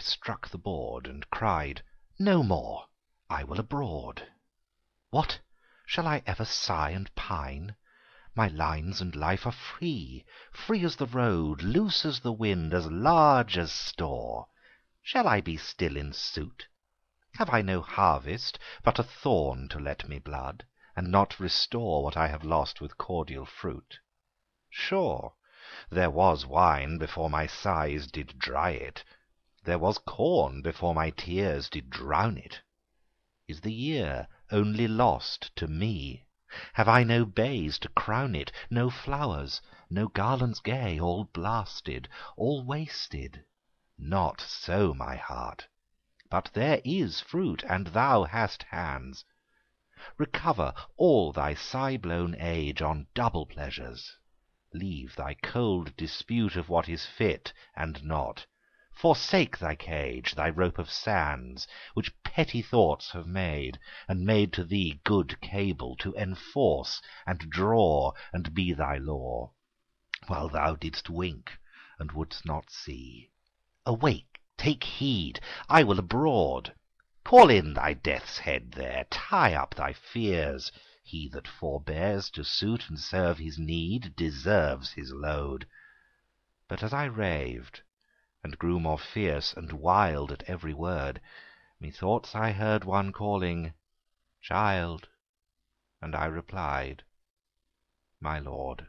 I struck the board and cried, No more! I will abroad. What! shall I ever sigh and pine? My lines and life are free, free as the road, loose as the wind, as large as store. Shall I be still in suit? Have I no harvest, but a thorn to let me blood, and not restore what I have lost with cordial fruit? Sure, there was wine before my sighs did dry it, there was corn before my tears did drown it. Is the year only lost to me? Have I no bays to crown it, no flowers, no garlands gay, all blasted, all wasted? Not so, my heart. But there is fruit, and thou hast hands. Recover all thy sigh-blown age on double pleasures. Leave thy cold dispute of what is fit and not. Forsake thy cage, thy rope of sands, Which petty thoughts have made, and made to thee Good cable to enforce, and draw, and be thy law, While thou didst wink, and wouldst not see. Awake, take heed, I will abroad. Call in thy death's head there, tie up thy fears. He that forbears to suit and serve his need Deserves his load. But as I raved, and grew more fierce and wild at every word, Methoughts I heard one calling, Child, and I replied, My lord.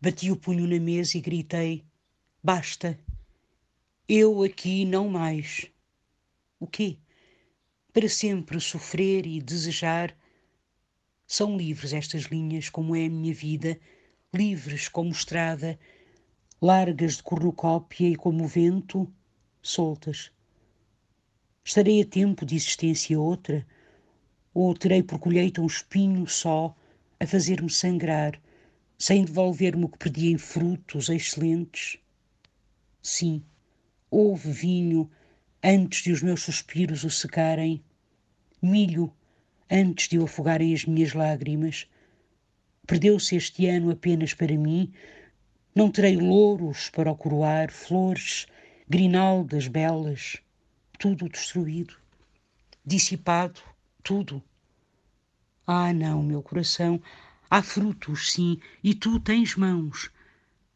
Bati o punho na mesa e gritei: Basta! Eu aqui não mais. O quê? Para sempre sofrer e desejar. São livres estas linhas, como é a minha vida, livres como estrada, largas de cornucópia e como vento, soltas. Estarei a tempo de existência outra, ou terei por colheita um espinho só a fazer-me sangrar, sem devolver-me o que perdi em frutos excelentes? Sim, houve vinho antes de os meus suspiros o secarem, milho antes de o afogarem as minhas lágrimas. Perdeu-se este ano apenas para mim, não terei louros para o coroar, flores, grinaldas belas, tudo destruído, dissipado, tudo. Ah, não, meu coração, há frutos, sim, e tu tens mãos.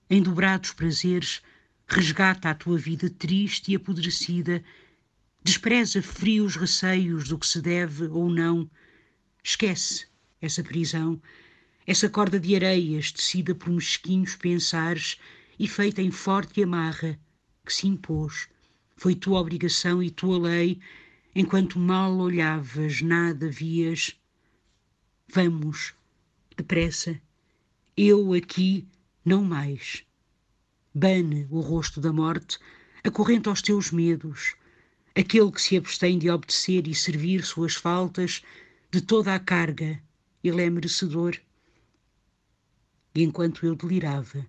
Em dobrados prazeres, resgata a tua vida triste e apodrecida, despreza frios receios do que se deve ou não, esquece essa prisão, essa corda de areias tecida por mesquinhos pensares e feita em forte amarra que se impôs. Foi tua obrigação e tua lei, enquanto mal olhavas, nada vias. Vamos, depressa, eu aqui não mais. Bane o rosto da morte, acorrente aos teus medos, aquele que se abstém de obedecer e servir suas faltas, de toda a carga, ele é merecedor. E enquanto eu delirava,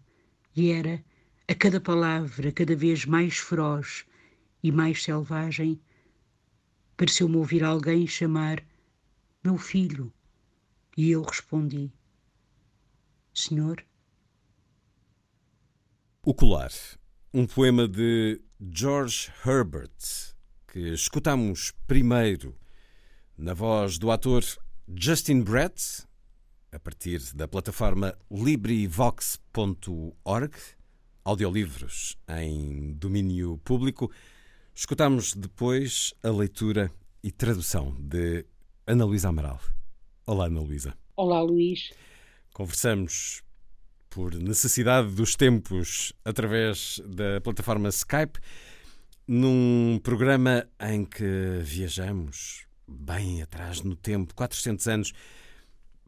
e era, a cada palavra, cada vez mais feroz e mais selvagem, pareceu-me ouvir alguém chamar meu filho, e eu respondi: Senhor. O Colar, um poema de George Herbert, que escutamos primeiro na voz do ator Justin Brett, a partir da plataforma LibriVox.org, audiolivros em domínio público. Escutamos depois a leitura e tradução de Ana Luísa Amaral. Olá, Ana Luísa. Olá, Luís. Conversamos por necessidade dos tempos através da plataforma Skype Num programa em que viajamos bem atrás no tempo, 400 anos,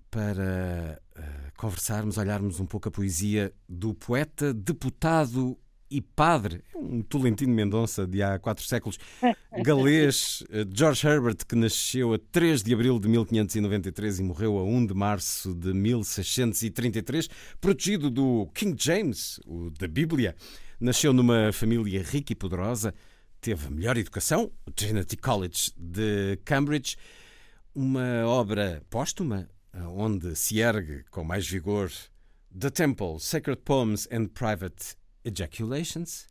para uh, conversarmos, olharmos um pouco a poesia do poeta, deputado e padre, um Tolentino Mendonça de há quatro séculos, galês eh, George Herbert, que nasceu a 3 de abril de 1593 e morreu a 1 de março de 1633, protegido do King James, o da Bíblia. Nasceu numa família rica e poderosa, teve a melhor educação, o Trinity College de Cambridge, uma obra póstuma, eh, onde se ergue com mais vigor The Temple, Sacred Poems and Private Ejaculations,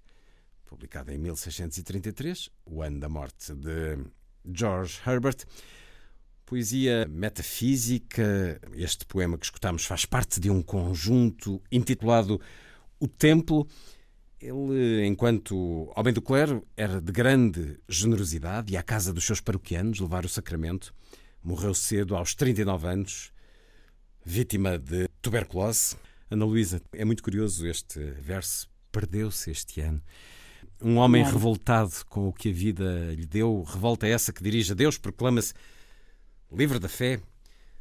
publicada em 1633, o ano da morte de George Herbert. Poesia metafísica, este poema que escutamos faz parte de um conjunto intitulado O Templo. Ele, enquanto homem do clero, era de grande generosidade e à casa dos seus paroquianos levar o sacramento. Morreu cedo, aos 39 anos, vítima de tuberculose. Ana Luísa, é muito curioso este verso perdeu-se este ano. Um homem revoltado com o que a vida lhe deu, revolta essa que dirige a Deus, proclama-se livre da fé.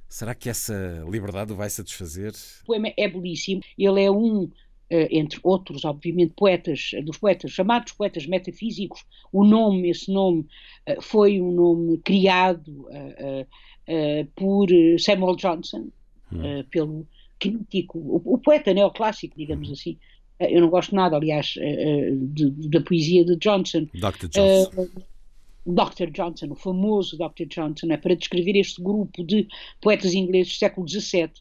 Será que essa liberdade o vai satisfazer? O poema é belíssimo. Ele é um, entre outros, obviamente, poetas, dos poetas chamados poetas metafísicos. O nome, esse nome, eh, foi um nome criado eh, por Samuel Johnson, hum. pelo crítico, o, poeta neoclássico, digamos hum. assim, eh, eu não gosto nada, aliás, eh, eh, da poesia de Johnson. Dr. Johnson. Uh, Dr. Johnson, o famoso Dr. Johnson, é para descrever este grupo de poetas ingleses do século XVII.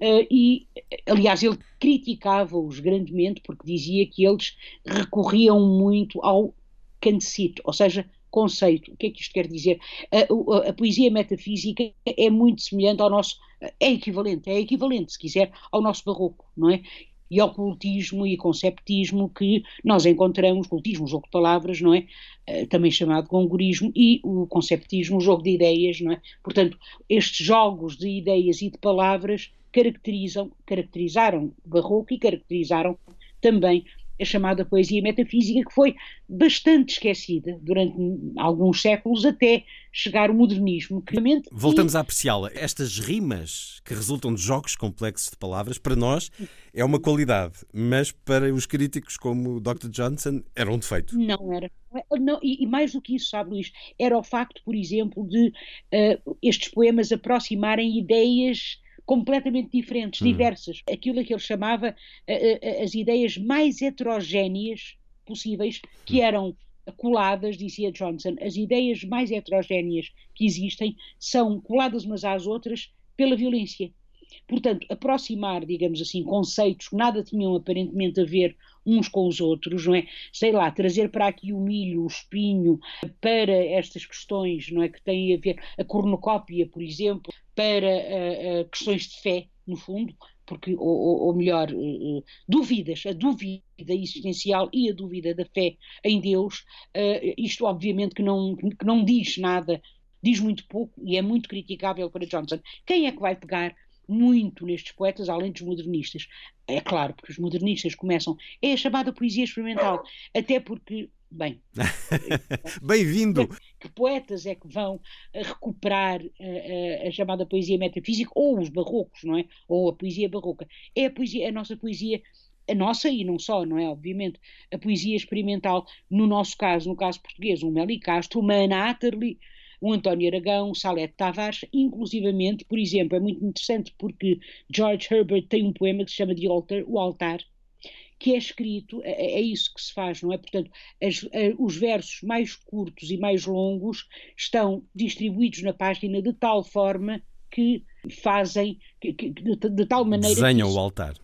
Uh, e, aliás, ele criticava-os grandemente porque dizia que eles recorriam muito ao conceit, ou seja, conceito. O que é que isto quer dizer? A, a, a, poesia metafísica é muito semelhante ao nosso, é equivalente, é equivalente, se quiser, ao nosso barroco, não é? e ocultismo e conceptismo que nós encontramos, cultismo, jogo de palavras, não é? Uh, também chamado congorismo, e o conceptismo, jogo de ideias, não é? Portanto, estes jogos de ideias e de palavras caracterizam, caracterizaram o barroco e caracterizaram também a chamada poesia metafísica, que foi bastante esquecida durante alguns séculos até chegar o modernismo. Voltamos a apreciá-la. Estas rimas que resultam de jogos complexos de palavras, para nós é uma qualidade, mas para os críticos como o Dr. Johnson era um defeito. Não era. Não, e, e, mais do que isso, sabe, Luís, era o facto, por exemplo, de uh, estes poemas aproximarem ideias completamente diferentes, hum. diversas. Aquilo que ele chamava uh, as ideias mais heterogéneas possíveis, que hum. eram coladas, dizia Johnson, as ideias mais heterogéneas que existem são coladas umas às outras pela violência. Portanto, aproximar, digamos assim, conceitos que nada tinham aparentemente a ver uns com os outros, não é? Sei lá, trazer para aqui o milho, o espinho, para estas questões, não é? Que têm a ver, a cornucópia, por exemplo, para uh, questões de fé, no fundo, porque, ou, ou melhor, uh, dúvidas, a dúvida existencial e a dúvida da fé em Deus, isto obviamente que não, que não diz nada, diz muito pouco e é muito criticável para Johnson. Quem é que vai pegar muito nestes poetas, além dos modernistas. É claro, porque os modernistas começam. É a chamada poesia experimental. Até porque, bem. Bem-vindo! Que poetas é que vão recuperar a, a, a, chamada poesia metafísica ou os barrocos, não é? Ou a poesia barroca. É a, poesia, a nossa poesia a nossa e não só, não é? Obviamente, a poesia experimental, no nosso caso, no caso português, o Meli Castro, uma Ana Atterley, o António Aragão, o Salete Tavares, inclusivamente, por exemplo, é muito interessante porque George Herbert tem um poema que se chama The Altar, o Altar, que é escrito, é, é, é isso que se faz, não é? Portanto, as, os versos mais curtos e mais longos estão distribuídos na página de tal forma que fazem, que, que, de, de, tal maneira. Desenham o altar.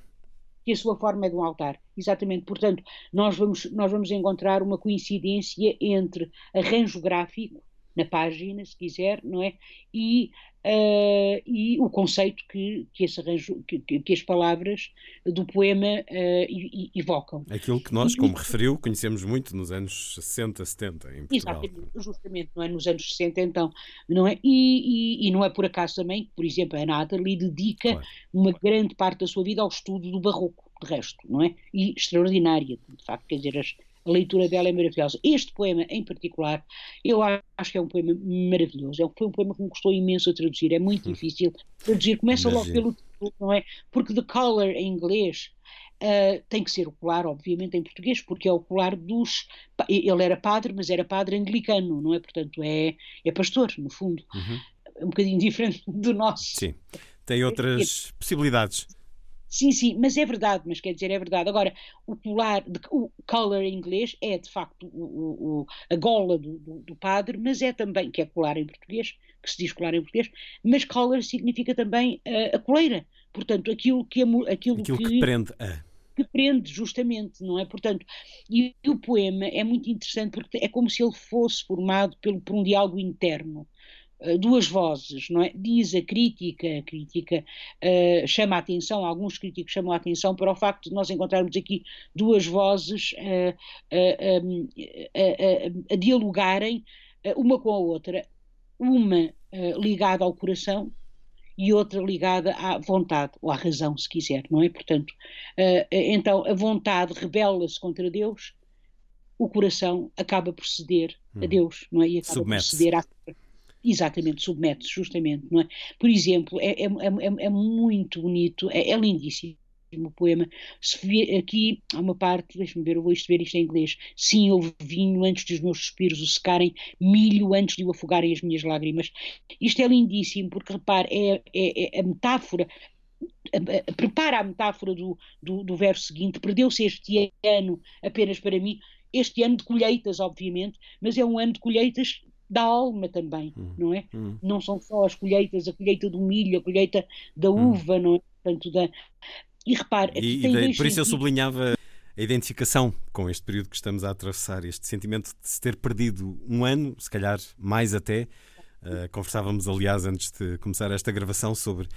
Que a sua forma é de um altar. Exatamente. Portanto, nós vamos, nós vamos encontrar uma coincidência entre arranjo gráfico na página, se quiser, não é? E, uh, e o conceito que, que, esse arranjo, que, que as palavras do poema uh, evocam. Aquilo que nós, como referiu, conhecemos muito nos anos 60, 70 em Portugal. Exatamente, justamente, não é? Nos anos 60 então, não é? E, e, e não é por acaso também que, por exemplo, a Natalie dedica claro. uma grande parte da sua vida ao estudo do barroco, de resto, não é? E extraordinária, de facto, quer dizer, as, A leitura dela é maravilhosa. Este poema, em particular, eu acho que é um poema maravilhoso. É foi um poema que me custou imenso a traduzir. É muito difícil traduzir. Começa Imagina. logo pelo título, não é? Porque The Color, em inglês, Uh, tem que ser o colar, obviamente, em português, porque é o colar dos. Ele era padre, mas era padre anglicano, não é? Portanto, é, é pastor, no fundo. Uhum. É um bocadinho diferente do nosso. Sim, tem outras possibilidades. Sim, sim, mas é verdade, mas quer dizer, é verdade. Agora, o colar, o collar em inglês é de facto o, o, a gola do, do, do, padre, mas é também, que é colar em português, que se diz colar em português, mas collar significa também uh, a coleira. Portanto, aquilo que, aquilo, aquilo que, que prende a que prende justamente, não é? Portanto, e, e, o poema é muito interessante porque é como se ele fosse formado pelo, por um diálogo interno. Uh, duas vozes, não é? Diz a crítica, a crítica uh, chama a atenção, alguns críticos chamam a atenção para o facto de nós encontrarmos aqui duas vozes uh, a dialogarem uma com a outra, uma ligada ao coração e outra ligada à vontade, ou à razão, se quiser, não é? Portanto, uh, então a vontade rebela-se contra Deus, o coração acaba por ceder hum. a Deus, não é? E acaba por ceder à. Exatamente, submete-se, justamente, não é? Por exemplo, é, é, é, é muito bonito, é, é lindíssimo o poema. Se aqui há uma parte, deixa-me ver, eu vou ver isto em inglês. Sim, houve vinho antes dos meus suspiros o secarem, milho antes de o afogarem as minhas lágrimas. Isto é lindíssimo, porque repare, é, é, é a metáfora prepara a metáfora do, do, do verso seguinte: perdeu-se este ano apenas para mim, este ano de colheitas, obviamente, mas é um ano de colheitas da alma também, hum, não é? Hum. Não são só as colheitas, a colheita do milho, a colheita da hum. uva, hum. não é? Portanto, da, e repare, e, e por isso eu sublinhava a identificação com este período que estamos a atravessar, este sentimento de se ter perdido um ano, se calhar mais até. Uh, conversávamos, aliás, antes de começar esta gravação sobre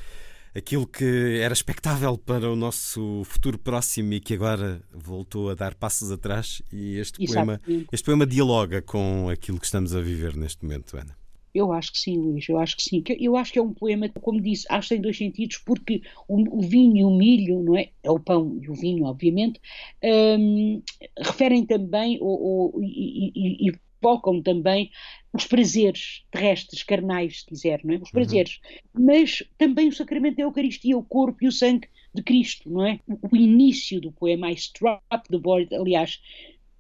aquilo que era expectável para o nosso futuro próximo e que agora voltou a dar passos atrás. E este poema, este poema dialoga com aquilo que estamos a viver neste momento, Ana. Eu acho que sim, Luís, eu acho que sim. Eu acho que é um poema, como disse, acho que tem dois sentidos, porque o, vinho e o milho, não é? É o pão e o vinho, obviamente, um, referem também ou, ou, e, e, e evocam também os prazeres terrestres, carnais, se quiser, não é? Os uhum. prazeres. Uhum. Mas também o sacramento da Eucaristia, o corpo e o sangue de Cristo, não é? O, início do poema, I struck the board, aliás,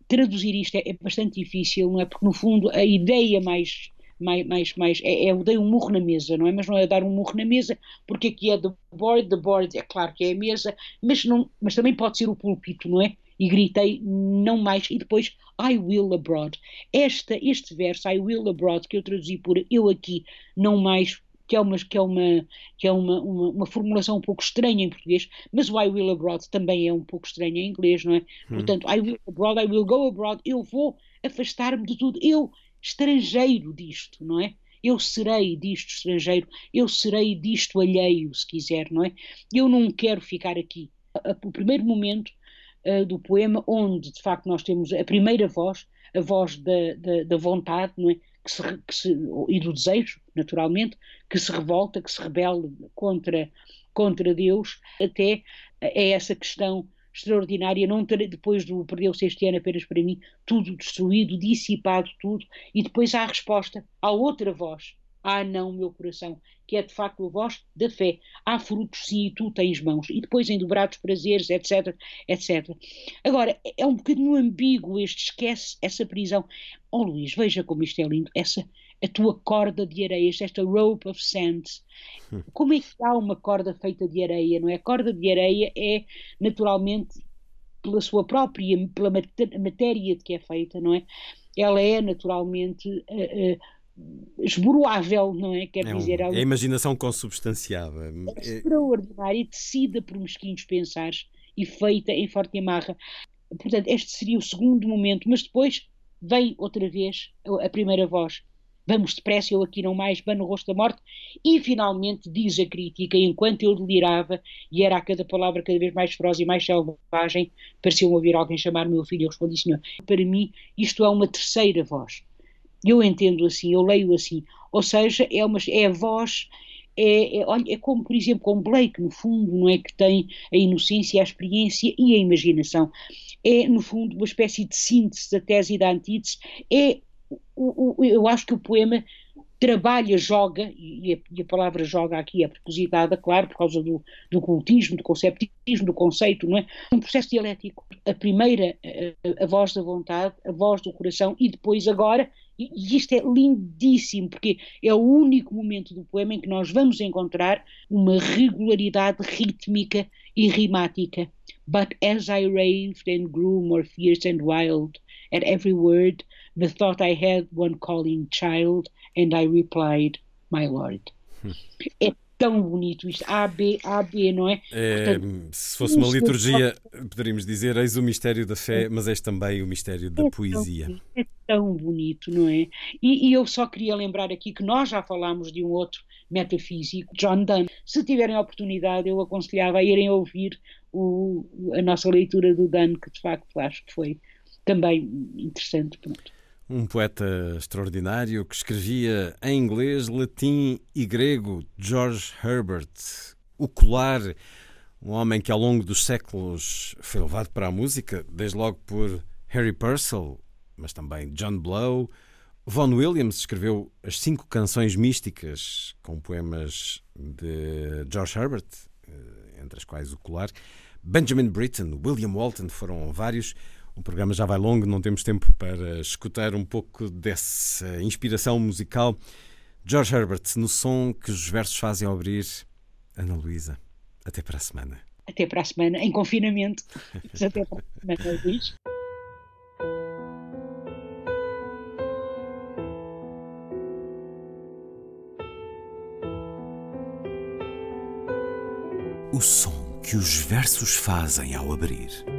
traduzir isto é, é, bastante difícil, não é? Porque no fundo a ideia mais mais, mais, mais é, é, eu dei um murro na mesa, não é? Mas não é dar um murro na mesa, porque aqui é the board, the board é claro que é a mesa, mas, não, mas também pode ser o púlpito, não é? E gritei não mais, e depois I will abroad. Esta, este verso, I will abroad, que eu traduzi por eu aqui, não mais, que é uma, que é uma, que é uma, uma, uma, formulação um pouco estranha em português, mas o I will abroad também é um pouco estranho em inglês, não é? Hum. Portanto, I will abroad, I will go abroad, eu vou afastar-me de tudo, eu estrangeiro disto, não é? Eu serei disto estrangeiro, eu serei disto alheio, se quiser, não é? Eu não quero ficar aqui. O primeiro momento uh, do poema, onde de facto nós temos a primeira voz, a voz da, da, da vontade, não é? Que se, que se, e do desejo, naturalmente, que se revolta, que se rebela contra, contra Deus, até é essa questão extraordinária, não ter, depois do perdeu-se este ano apenas para mim, tudo destruído, dissipado tudo, e depois há a resposta, há outra voz, ah não, meu coração, que é de facto a voz da fé, há frutos sim e tu tens mãos, e depois em dobrados prazeres, etc, etc. Agora, é um bocadinho ambíguo este esquece essa prisão. Oh Luís, veja como isto é lindo, essa a tua corda de areias, esta rope of sand. Como é que há uma corda feita de areia, não é? A corda de areia é naturalmente pela sua própria, pela matéria de que é feita, não é? Ela é naturalmente uh, uh, esboroável, não é? Quer é dizer, um, é a imaginação consubstanciada. É, extraordinária, tecida por mesquinhos pensares e feita em forte amarra. Portanto, este seria o segundo momento, mas depois vem outra vez a primeira voz vamos depressa, eu aqui não mais, bano o rosto da morte, e finalmente diz a crítica, enquanto eu delirava, e era a cada palavra cada vez mais feroz e mais selvagem, pareceu-me ouvir alguém chamar meu filho, eu respondi, senhor, para mim isto é uma terceira voz. Eu entendo assim, eu leio assim, ou seja, é, uma, é a voz, é, é, olha, é como, por exemplo, com Blake, no fundo, não é que tem a inocência, a experiência e a imaginação. É, no fundo, uma espécie de síntese da tese e da antítese. É, o, o, eu acho que o poema trabalha, joga, e a, e a, palavra joga aqui é propositada, claro, por causa do, do cultismo, do conceptismo, do conceito, não é? Um processo dialético. A primeira, a, a voz da vontade, a voz do coração, e depois agora, e, isto é lindíssimo, porque é o único momento do poema em que nós vamos encontrar uma regularidade rítmica e rimática. But as I raved and grew more fierce and wild, at every word, methought I had one calling child, and I replied, My Lord. é tão bonito isto. A, B, A, B, não é? é Portanto, se fosse uma liturgia, poderíamos dizer: Eis o mistério da fé, mas eis também o mistério da é poesia. Tão, é tão bonito, não é? E, e, eu só queria lembrar aqui que nós já falámos de um outro metafísico, John Donne. Se tiverem a oportunidade, eu aconselhava a irem ouvir o, a nossa leitura do Donne, que de facto acho que foi também interessante. Pronto. Um poeta extraordinário que escrevia em inglês, latim e grego, George Herbert. O Colar, um homem que ao longo dos séculos foi levado para a música, desde logo por Harry Purcell, mas também John Blow. Vaughan Williams escreveu as cinco canções místicas com poemas de George Herbert, eh, entre as quais o Colar. Benjamin Britten, William Walton foram vários. O programa já vai longo, não temos tempo para escutar um pouco dessa inspiração musical. George Herbert, no som que os versos fazem ao abrir. Ana Luísa, até para a semana. Até para a semana, em confinamento. até para a semana, Luís. O som que os versos fazem ao abrir.